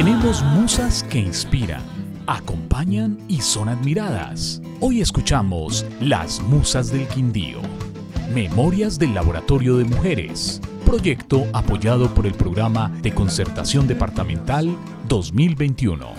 Tenemos musas que inspiran, acompañan y son admiradas. Hoy escuchamos Las Musas del Quindío. Memorias del Laboratorio de Mujeres. Proyecto apoyado por el Programa de Concertación Departamental 2021.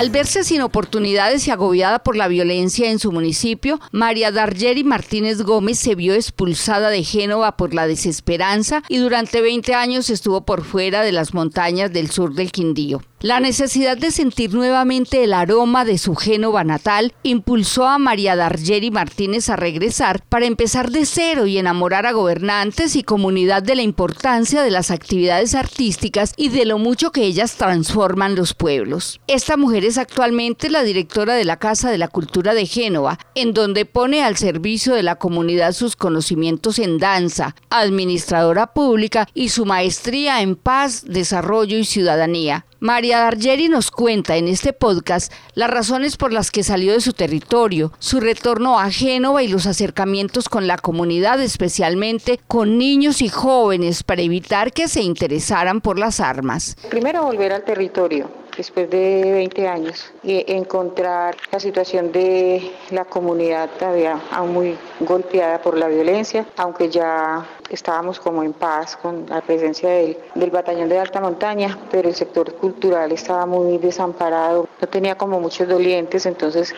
Al verse sin oportunidades y agobiada por la violencia en su municipio, María Dargeri Martínez Gómez se vio expulsada de Génova por la desesperanza y durante 20 años estuvo por fuera de las montañas del sur del Quindío. La necesidad de sentir nuevamente el aroma de su Génova natal impulsó a María Dargeri Martínez a regresar para empezar de cero y enamorar a gobernantes y comunidad de la importancia de las actividades artísticas y de lo mucho que ellas transforman los pueblos. Esta mujer es actualmente la directora de la Casa de la Cultura de Génova, en donde pone al servicio de la comunidad sus conocimientos en danza, administradora pública y su maestría en paz, desarrollo y ciudadanía. María Dargeri nos cuenta en este podcast las razones por las que salió de su territorio, su retorno a Génova y los acercamientos con la comunidad, especialmente con niños y jóvenes, para evitar que se interesaran por las armas. Primero volver al territorio, después de 20 años y encontrar la situación de la comunidad todavía aún muy golpeada por la violencia, aunque ya estábamos como en paz con la presencia del, del batallón de alta montaña, pero el sector cultural estaba muy desamparado, no tenía como muchos dolientes, entonces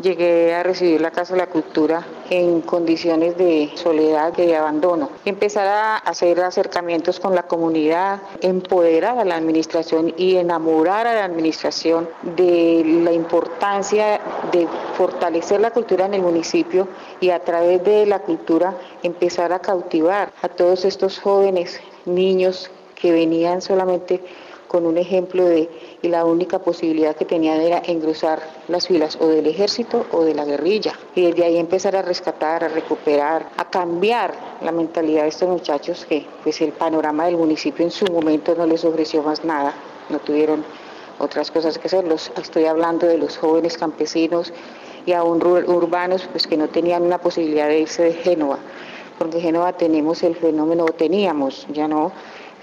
llegué a recibir la Casa de la Cultura en condiciones de soledad, de abandono. Empezar a hacer acercamientos con la comunidad, empoderar a la administración y enamorar a la administración de la importancia de fortalecer la cultura en el municipio y a través de la cultura empezar a cautivar a todos estos jóvenes, niños que venían solamente con un ejemplo de y la única posibilidad que tenían era engrosar las filas o del ejército o de la guerrilla y desde ahí empezar a rescatar, a recuperar, a cambiar la mentalidad de estos muchachos que pues el panorama del municipio en su momento no les ofreció más nada, no tuvieron otras cosas que hacer. Los, estoy hablando de los jóvenes campesinos y aún urbanos pues que no tenían una posibilidad de irse de Génova, porque en Génova tenemos el fenómeno, teníamos, ya no,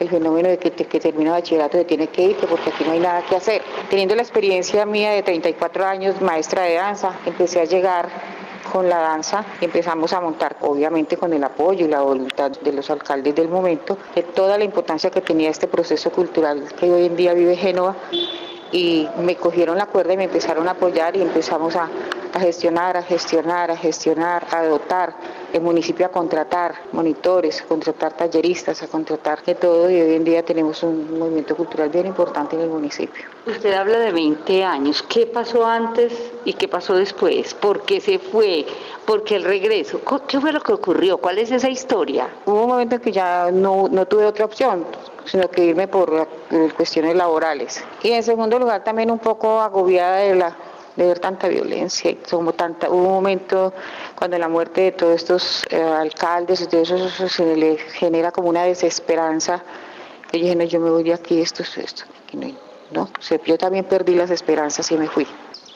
el fenómeno de que, que termina bachillerato se tiene que ir porque aquí no hay nada que hacer. Teniendo la experiencia mía de 34 años, maestra de danza, empecé a llegar con la danza empezamos a montar, obviamente con el apoyo y la voluntad de los alcaldes del momento, de toda la importancia que tenía este proceso cultural que hoy en día vive Génova y me cogieron la cuerda y me empezaron a apoyar y empezamos a gestionar, a gestionar, a gestionar, a dotar el municipio a contratar monitores, a contratar talleristas, a contratar de todo y hoy en día tenemos un movimiento cultural bien importante en el municipio. Usted habla de 20 años, ¿qué pasó antes y qué pasó después? ¿Por qué se fue? ¿Por qué el regreso? ¿Qué fue lo que ocurrió? ¿Cuál es esa historia? Hubo un momento en que ya no, no tuve otra opción, sino que irme por cuestiones laborales. Y en segundo lugar también un poco agobiada de la de ver tanta violencia y como tanta hubo un momento cuando la muerte de todos estos eh, alcaldes y todo eso, se le genera como una desesperanza yo dije no yo me voy de aquí esto esto no, no yo también perdí las esperanzas y me fui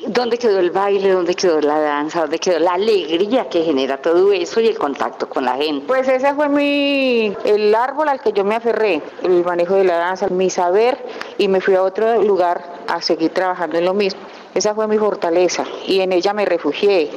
¿Dónde quedó el baile? ¿Dónde quedó la danza? ¿Dónde quedó la alegría que genera todo eso y el contacto con la gente? Pues ese fue mi, el árbol al que yo me aferré, el manejo de la danza, mi saber y me fui a otro lugar a seguir trabajando en lo mismo. Esa fue mi fortaleza y en ella me refugié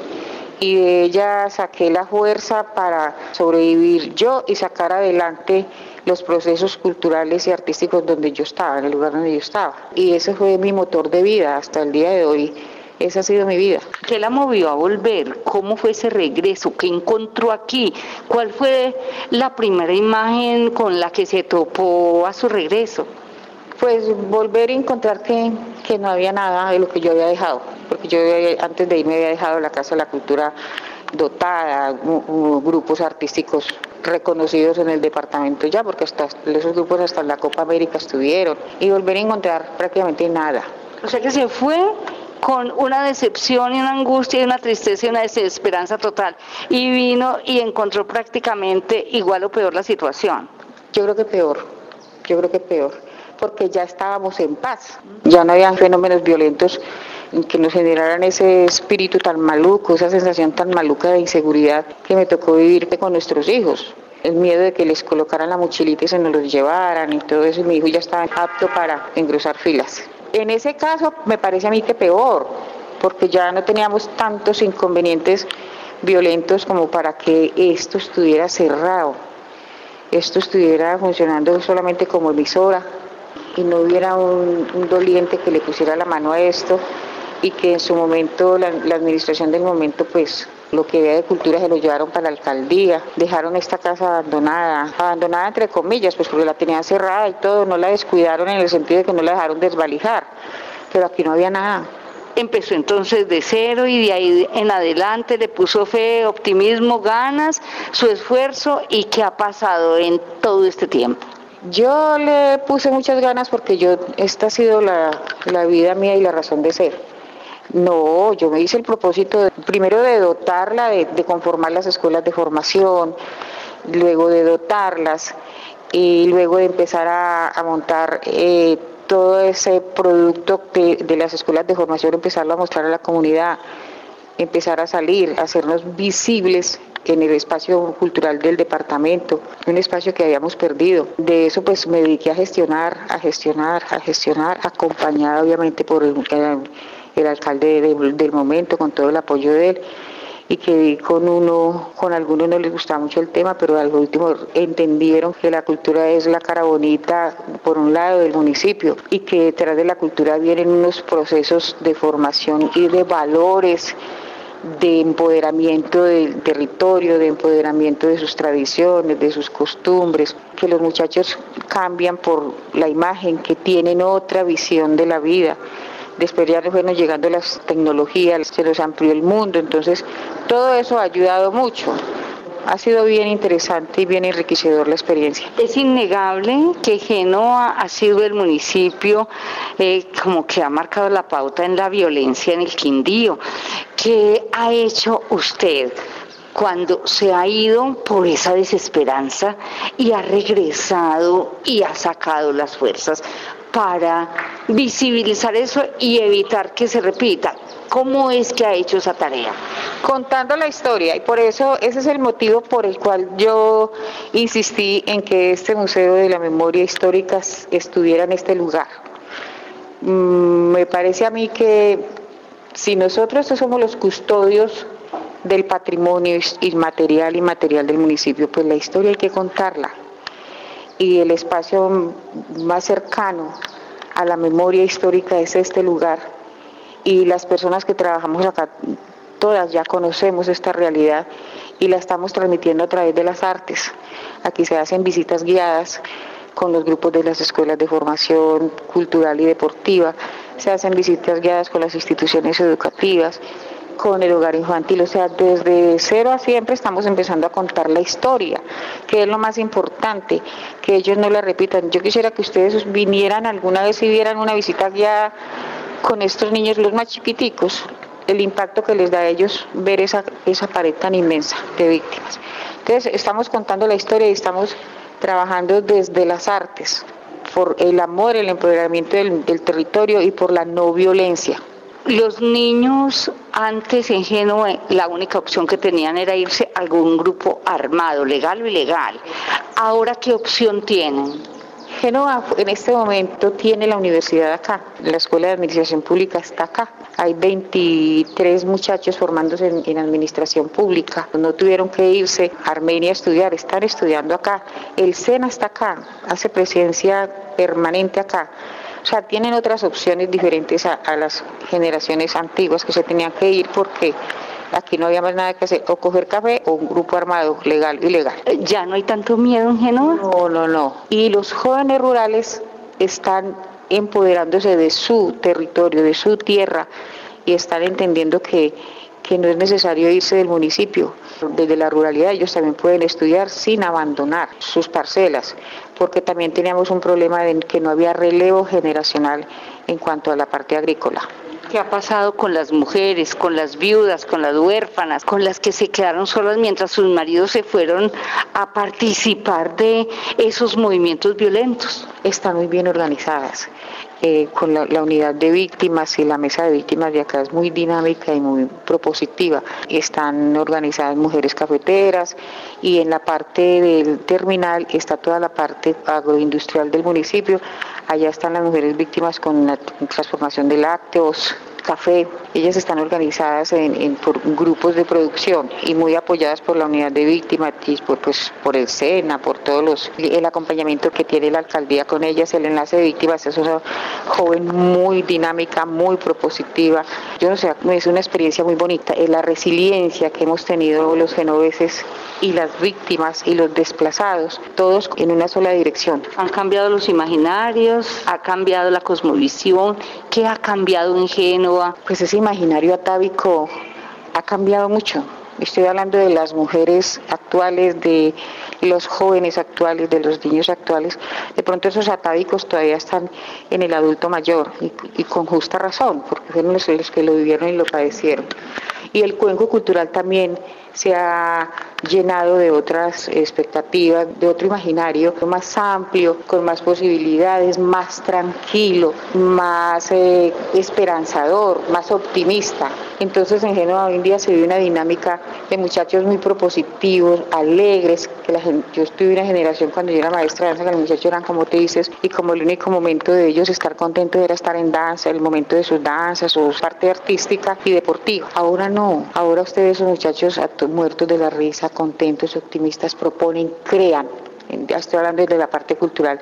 y de ella saqué la fuerza para sobrevivir yo y sacar adelante los procesos culturales y artísticos donde yo estaba, en el lugar donde yo estaba. Y ese fue mi motor de vida hasta el día de hoy. Esa ha sido mi vida. ¿Qué la movió a volver? ¿Cómo fue ese regreso? ¿Qué encontró aquí? ¿Cuál fue la primera imagen con la que se topó a su regreso? Pues volver a encontrar que, que no había nada de lo que yo había dejado, porque yo antes de irme había dejado la Casa de la Cultura dotada, grupos artísticos reconocidos en el departamento ya, porque hasta esos grupos hasta la Copa América estuvieron, y volver a encontrar prácticamente nada. O sea que se fue con una decepción y una angustia y una tristeza y una desesperanza total, y vino y encontró prácticamente igual o peor la situación. Yo creo que peor, yo creo que peor porque ya estábamos en paz, ya no habían fenómenos violentos que nos generaran ese espíritu tan maluco, esa sensación tan maluca de inseguridad que me tocó vivir con nuestros hijos. el miedo de que les colocaran la mochilita y se nos los llevaran y todo eso, y mi hijo ya estaba apto para engrosar filas. En ese caso me parece a mí que peor, porque ya no teníamos tantos inconvenientes violentos como para que esto estuviera cerrado, esto estuviera funcionando solamente como emisora y no hubiera un, doliente que le pusiera la mano a esto y que en su momento, la, la administración del momento, pues lo que había de cultura se lo llevaron para la alcaldía, dejaron esta casa abandonada, abandonada entre comillas, pues porque la tenían cerrada y todo, no la descuidaron en el sentido de que no la dejaron desvalijar, pero aquí no había nada. Empezó entonces de cero y de ahí en adelante le puso fe, optimismo, ganas, su esfuerzo y qué ha pasado en todo este tiempo. Yo le puse muchas ganas porque yo, esta ha sido la, la vida mía y la razón de ser. No, yo me hice el propósito primero de dotarla, de, conformar las escuelas de formación, luego de dotarlas y luego de empezar a, montar eh, todo ese producto de, las escuelas de formación, empezarlo a mostrar a la comunidad, empezar a salir, a hacernos visibles en el espacio cultural del departamento, un espacio que habíamos perdido. De eso pues me dediqué a gestionar, a gestionar, a gestionar, acompañada obviamente por el, alcalde del momento, con todo el apoyo de él y que con uno, con algunos no les gustaba mucho el tema, pero al último entendieron que la cultura es la cara bonita, por un lado, del municipio, y que detrás de la cultura vienen unos procesos de formación y de valores de empoderamiento del territorio, de empoderamiento de sus tradiciones, de sus costumbres, que los muchachos cambian por la imagen, que tienen otra visión de la vida. Después ya fueron llegando las tecnologías, se los amplió el mundo, entonces todo eso ha ayudado mucho. Ha sido bien interesante y bien enriquecedor la experiencia. Es innegable que Genoa ha sido el municipio eh, como que ha marcado la pauta en la violencia en el Quindío. ¿Qué ha hecho usted cuando se ha ido por esa desesperanza y ha regresado y ha sacado las fuerzas para visibilizar eso y evitar que se repita. ¿Cómo es que ha hecho esa tarea? Contando la historia y por eso ese es el motivo por el cual yo insistí en que este Museo de la Memoria Histórica estuviera en este lugar. Mm, me parece a mí que si nosotros somos los custodios del patrimonio inmaterial y material del municipio, pues la historia hay que contarla y el espacio más cercano a la memoria histórica es este lugar y las personas que trabajamos acá todas ya conocemos esta realidad y la estamos transmitiendo a través de las artes. Aquí se hacen visitas guiadas con los grupos de las escuelas de formación cultural y deportiva, se hacen visitas guiadas con las instituciones educativas, con el hogar infantil. O sea, desde cero a siempre estamos empezando a contar la historia, que es lo más importante, que ellos no la repitan. Yo quisiera que ustedes vinieran alguna vez y vieran una visita ya con estos niños, los más chiquiticos, el impacto que les da a ellos ver esa, esa pared tan inmensa de víctimas. Entonces, estamos contando la historia y estamos trabajando desde las artes, por el amor, el empoderamiento del territorio y por la no violencia. Los niños antes en Génova la única opción que tenían era irse a algún grupo armado, legal o ilegal. Ahora, ¿qué opción tienen? Génova en este momento tiene la universidad acá, la Escuela de Administración Pública está acá. Hay 23 muchachos formándose en, administración pública. No tuvieron que irse a Armenia a estudiar, están estudiando acá. El SENA está acá, hace presencia permanente acá. O sea, tienen otras opciones diferentes a, las generaciones antiguas que se tenían que ir porque aquí no había más nada que hacer, o coger café o un grupo armado, legal, ilegal. ¿Ya no hay tanto miedo en Génova? No, no, no. Y los jóvenes rurales están empoderándose de su territorio, de su tierra, y están entendiendo que, que no es necesario irse del municipio. Desde la ruralidad ellos también pueden estudiar sin abandonar sus parcelas porque también teníamos un problema de que no había relevo generacional en cuanto a la parte agrícola. ¿Qué ha pasado con las mujeres, con las viudas, con las huérfanas, con las que se quedaron solas mientras sus maridos se fueron a participar de esos movimientos violentos? Están muy bien organizadas. Eh, con la, unidad de víctimas y la mesa de víctimas de acá es muy dinámica y muy propositiva. Están organizadas mujeres cafeteras y en la parte del terminal está toda la parte agroindustrial del municipio. Allá están las mujeres víctimas con la transformación de lácteos, café. Ellas están organizadas en, por grupos de producción y muy apoyadas por la unidad de víctimas, por, pues, por el SENA, por todos los el acompañamiento que tiene la alcaldía con ellas, el enlace de víctimas. Es una joven muy dinámica, muy propositiva. Yo no sé, es una experiencia muy bonita. La resiliencia que hemos tenido los genoveses y las víctimas y los desplazados, todos en una sola dirección. Han cambiado los imaginarios, ha cambiado la cosmovisión, ¿qué ha cambiado en Génova? Pues ese imaginario atávico ha cambiado mucho. Estoy hablando de las mujeres actuales, de los jóvenes actuales, de los niños actuales. De pronto esos atávicos todavía están en el adulto mayor y, con justa razón, porque fueron los, los que lo vivieron y lo padecieron. Y el cuenco cultural también se ha llenado de otras expectativas, de otro imaginario más amplio, con más posibilidades, más tranquilo, más eh, esperanzador, más optimista. Entonces en Génova hoy en día se vive una dinámica de muchachos muy propositivos, alegres, que la yo estuve una generación cuando yo era maestra de danza, que los muchachos eran como te dices, y como el único momento de ellos estar contentos era estar en danza, el momento de sus danzas, su parte artística y deportiva. Ahora no, ahora ustedes, esos muchachos, muertos de la risa, contentos, optimistas, proponen, crean. Ya estoy hablando de la parte cultural.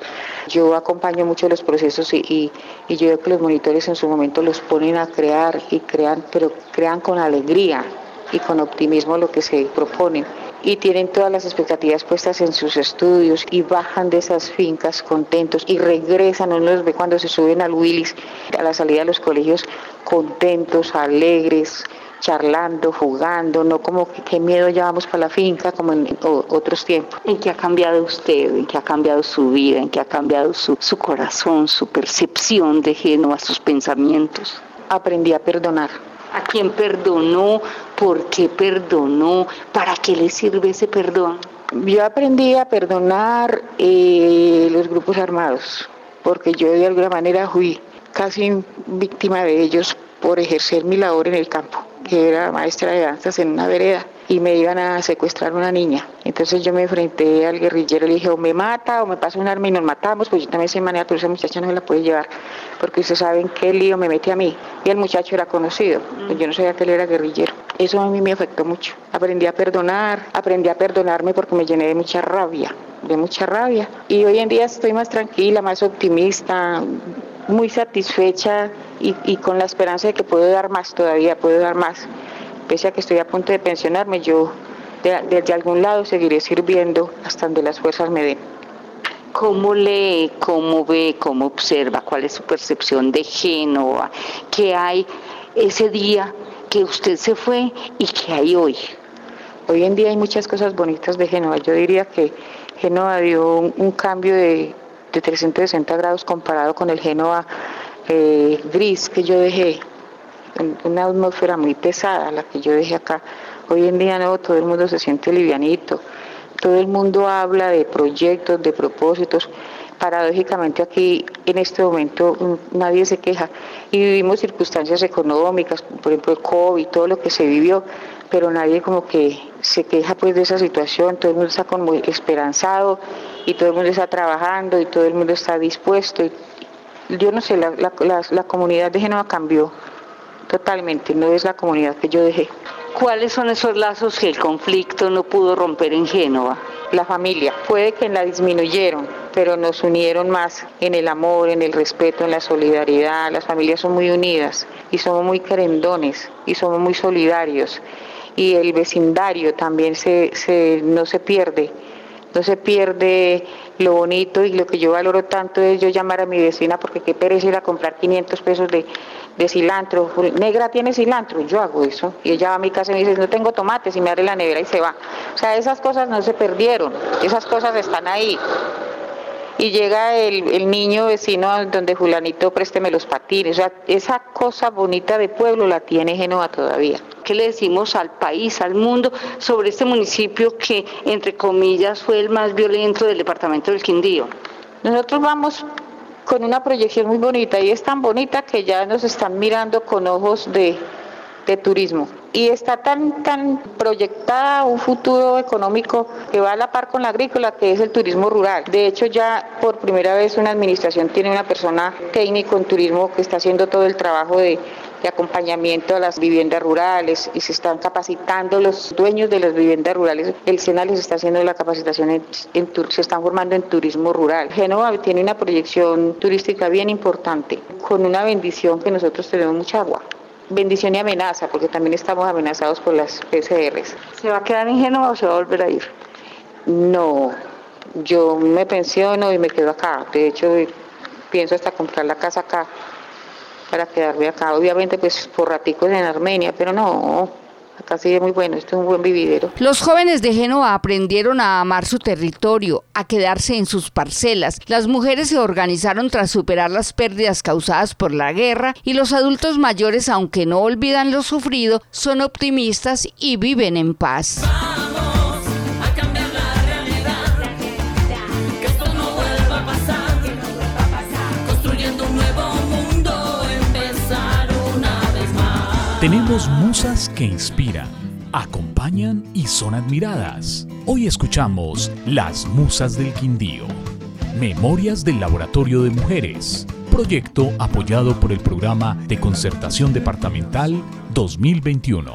Yo acompaño mucho los procesos y, y, yo veo que los monitores en su momento los ponen a crear y crean, pero crean con alegría y con optimismo lo que se proponen y tienen todas las expectativas puestas en sus estudios y bajan de esas fincas contentos y regresan, uno los ve cuando se suben al Willis a la salida de los colegios contentos, alegres, charlando, jugando, no como que qué miedo llevamos para la finca como en otros tiempos. ¿En qué ha cambiado usted? ¿En qué ha cambiado su vida? ¿En qué ha cambiado su, su corazón, su percepción de Génova, sus pensamientos? Aprendí a perdonar. ¿A quién perdonó? ¿Por qué perdonó? ¿Para qué le sirve ese perdón? Yo aprendí a perdonar eh, los grupos armados, porque yo de alguna manera fui casi víctima de ellos por ejercer mi labor en el campo que era maestra de danzas en una vereda y me iban a secuestrar una niña. Entonces yo me enfrenté al guerrillero y le dije, o me mata o me pasa un arma y nos matamos, pues yo también sé manera, pero esa muchacha no me la puede llevar, porque ustedes saben qué lío me mete a mí. Y el muchacho era conocido, pues yo no sabía que él era guerrillero. Eso a mí me afectó mucho. Aprendí a perdonar, aprendí a perdonarme porque me llené de mucha rabia, de mucha rabia. Y hoy en día estoy más tranquila, más optimista, muy satisfecha y, con la esperanza de que puedo dar más todavía, puedo dar más. Pese a que estoy a punto de pensionarme, yo desde algún lado seguiré sirviendo hasta donde las fuerzas me den. ¿Cómo lee, cómo ve, cómo observa? ¿Cuál es su percepción de Génova? ¿Qué hay ese día que usted se fue y qué hay hoy? Hoy en día hay muchas cosas bonitas de Génova. Yo diría que Génova dio un cambio de, de 360 grados comparado con el Génova eh, gris que yo dejé, una atmósfera muy pesada la que yo dejé acá. Hoy en día no, todo el mundo se siente livianito, todo el mundo habla de proyectos, de propósitos. Paradójicamente aquí en este momento nadie se queja y vivimos circunstancias económicas, por ejemplo el COVID, todo lo que se vivió, pero nadie como que se queja pues de esa situación, todo el mundo está como esperanzado y todo el mundo está trabajando y todo el mundo está dispuesto. yo no sé, la, la, comunidad de Génova cambió totalmente, no es la comunidad que yo dejé. ¿Cuáles son esos lazos que el conflicto no pudo romper en Génova? La familia, puede que la disminuyeron, pero nos unieron más en el amor, en el respeto, en la solidaridad. Las familias son muy unidas y somos muy querendones y somos muy solidarios y el vecindario también se, se, no se pierde, no se pierde lo bonito y lo que yo valoro tanto es yo llamar a mi vecina porque qué pereza ir a comprar 500 pesos de, de cilantro, negra tiene cilantro, yo hago eso, y ella va a mi casa y me dice, no tengo tomates y me abre la nevera y se va. O sea, esas cosas no se perdieron, esas cosas están ahí. Y llega el, niño vecino donde Julanito présteme los patines. O sea, esa cosa bonita de pueblo la tiene Génova todavía. ¿Qué le decimos al país, al mundo, sobre este municipio que, entre comillas, fue el más violento del departamento del Quindío? Nosotros vamos con una proyección muy bonita y es tan bonita que ya nos están mirando con ojos de, de turismo y está tan, tan proyectada un futuro económico que va a la par con la agrícola, que es el turismo rural. De hecho, ya por primera vez una administración tiene una persona técnico en turismo que está haciendo todo el trabajo de, acompañamiento a las viviendas rurales y se están capacitando los dueños de las viviendas rurales. El SENA les está haciendo la capacitación, en, se están formando en turismo rural. Génova tiene una proyección turística bien importante, con una bendición que nosotros tenemos mucha agua bendición y amenaza, porque también estamos amenazados por las PCRs. ¿Se va a quedar en Génova o se va a volver a ir? No, yo me pensiono y me quedo acá. De hecho, pienso hasta comprar la casa acá para quedarme acá. Obviamente, pues por raticos en Armenia, pero no, Acá sí es muy bueno, esto es un buen vividero. Los jóvenes de Génova aprendieron a amar su territorio, a quedarse en sus parcelas. Las mujeres se organizaron tras superar las pérdidas causadas por la guerra y los adultos mayores, aunque no olvidan lo sufrido, son optimistas y viven en paz. Tenemos musas que inspiran, acompañan y son admiradas. Hoy escuchamos Las Musas del Quindío. Memorias del Laboratorio de Mujeres. Proyecto apoyado por el Programa de Concertación Departamental 2021.